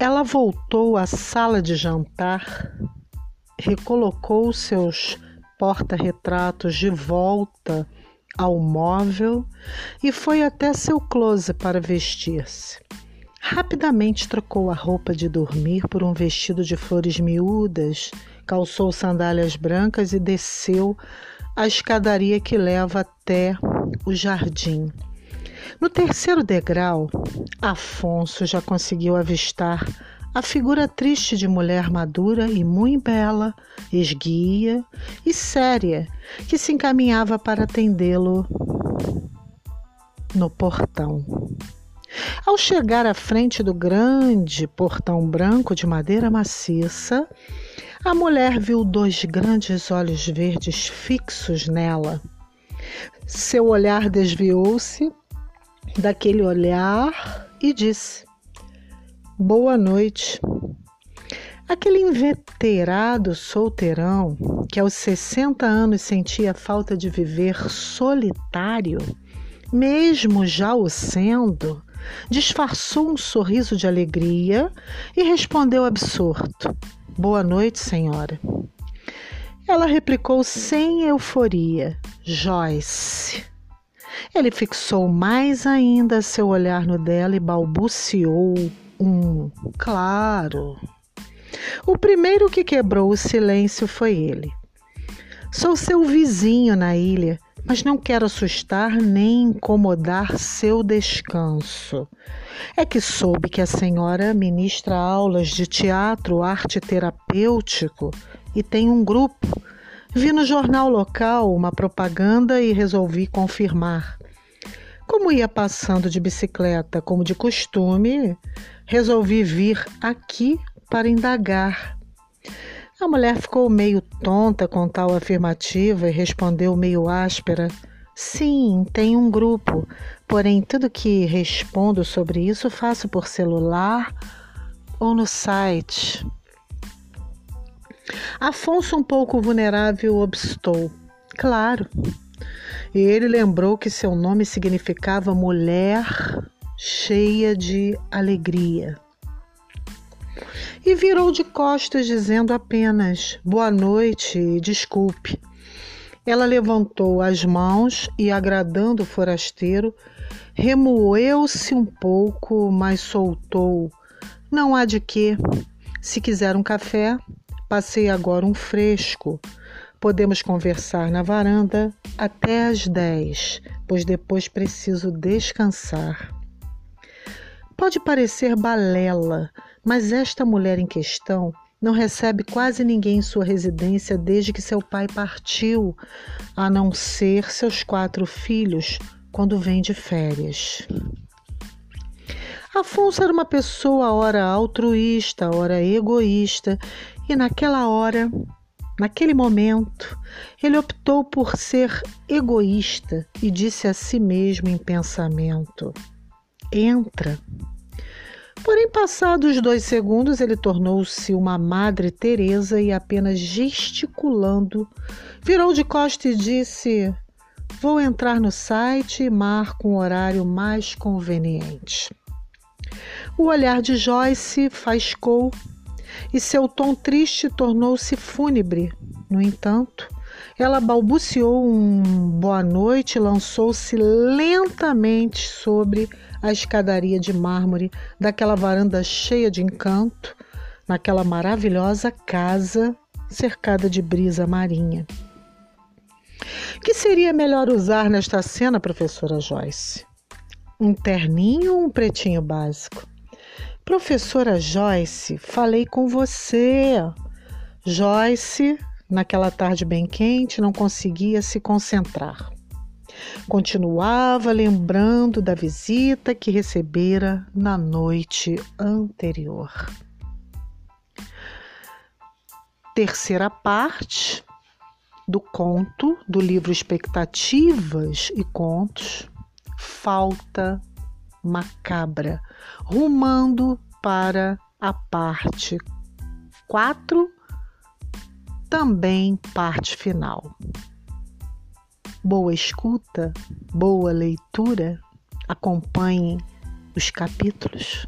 Ela voltou à sala de jantar, recolocou seus porta-retratos de volta ao móvel e foi até seu closet para vestir-se. Rapidamente trocou a roupa de dormir por um vestido de flores miúdas, calçou sandálias brancas e desceu a escadaria que leva até o jardim. No terceiro degrau, Afonso já conseguiu avistar a figura triste de mulher madura e muito bela, esguia e séria, que se encaminhava para atendê-lo no portão. Ao chegar à frente do grande portão branco de madeira maciça, a mulher viu dois grandes olhos verdes fixos nela. Seu olhar desviou-se daquele olhar e disse: Boa noite. Aquele inveterado solteirão que aos 60 anos sentia falta de viver solitário, mesmo já o sendo, disfarçou um sorriso de alegria e respondeu absorto: Boa noite, senhora. Ela replicou sem euforia: Joyce. Ele fixou mais ainda seu olhar no dela e balbuciou um claro. O primeiro que quebrou o silêncio foi ele. Sou seu vizinho na ilha mas não quero assustar nem incomodar seu descanso. É que soube que a senhora ministra aulas de teatro arte terapêutico e tem um grupo. Vi no jornal local uma propaganda e resolvi confirmar. Como ia passando de bicicleta, como de costume, resolvi vir aqui para indagar a mulher ficou meio tonta com tal afirmativa e respondeu meio áspera: Sim, tem um grupo, porém tudo que respondo sobre isso faço por celular ou no site. Afonso, um pouco vulnerável, obstou. Claro. E ele lembrou que seu nome significava mulher cheia de alegria e virou de costas, dizendo apenas boa noite e desculpe. Ela levantou as mãos e, agradando o forasteiro, remoeu-se um pouco, mas soltou: Não há de quê. Se quiser um café, passei agora um fresco. Podemos conversar na varanda até às dez, pois depois preciso descansar. Pode parecer balela, mas esta mulher em questão não recebe quase ninguém em sua residência desde que seu pai partiu, a não ser seus quatro filhos quando vem de férias. Afonso era uma pessoa ora altruísta, ora egoísta, e naquela hora, naquele momento, ele optou por ser egoísta e disse a si mesmo em pensamento: Entra. Porém, passados dois segundos, ele tornou-se uma Madre Teresa e apenas gesticulando, virou de costas e disse: Vou entrar no site e marco um horário mais conveniente. O olhar de Joyce faiscou e seu tom triste tornou-se fúnebre. No entanto, ela balbuciou um boa noite e lançou-se lentamente sobre a escadaria de mármore daquela varanda cheia de encanto, naquela maravilhosa casa cercada de brisa marinha. Que seria melhor usar nesta cena, professora Joyce? Um terninho ou um pretinho básico? Professora Joyce, falei com você. Joyce, naquela tarde bem quente, não conseguia se concentrar. Continuava lembrando da visita que recebera na noite anterior. Terceira parte do conto do livro Expectativas e Contos, Falta Macabra, rumando para a parte 4, também parte final boa escuta, boa leitura. Acompanhe os capítulos.